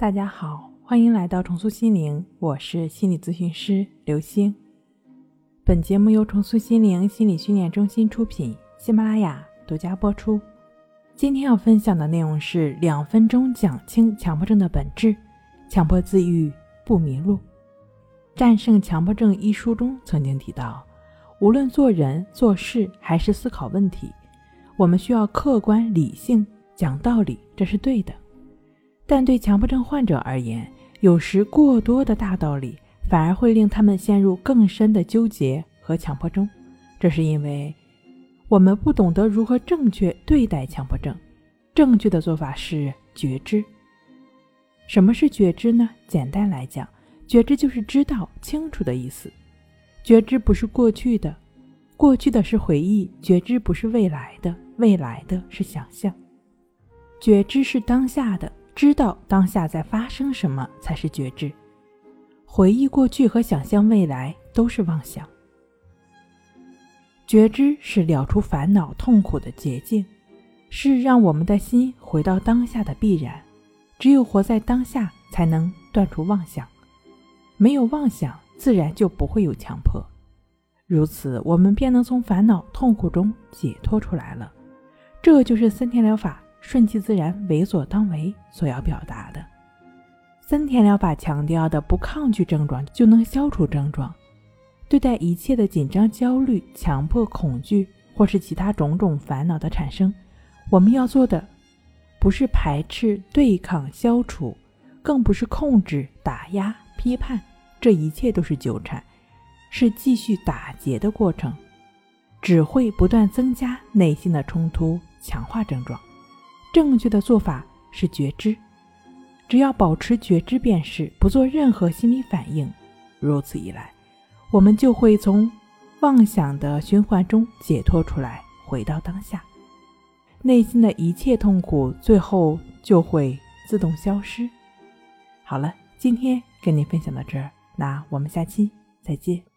大家好，欢迎来到重塑心灵，我是心理咨询师刘星。本节目由重塑心灵心理训练中心出品，喜马拉雅独家播出。今天要分享的内容是两分钟讲清强迫症的本质，强迫自愈不迷路。《战胜强迫症》一书中曾经提到，无论做人做事还是思考问题，我们需要客观理性讲道理，这是对的。但对强迫症患者而言，有时过多的大道理反而会令他们陷入更深的纠结和强迫中。这是因为我们不懂得如何正确对待强迫症。正确的做法是觉知。什么是觉知呢？简单来讲，觉知就是知道清楚的意思。觉知不是过去的，过去的是回忆；觉知不是未来的，未来的是想象。觉知是当下的。知道当下在发生什么才是觉知，回忆过去和想象未来都是妄想。觉知是了除烦恼痛苦的捷径，是让我们的心回到当下的必然。只有活在当下，才能断除妄想。没有妄想，自然就不会有强迫。如此，我们便能从烦恼痛苦中解脱出来了。这就是森田疗法。顺其自然，为所当为所要表达的，森田疗法强调的不抗拒症状就能消除症状。对待一切的紧张、焦虑、强迫、恐惧，或是其他种种烦恼的产生，我们要做的不是排斥、对抗、消除，更不是控制、打压、批判，这一切都是纠缠，是继续打结的过程，只会不断增加内心的冲突，强化症状。正确的做法是觉知，只要保持觉知便是，不做任何心理反应。如此一来，我们就会从妄想的循环中解脱出来，回到当下，内心的一切痛苦最后就会自动消失。好了，今天跟您分享到这儿，那我们下期再见。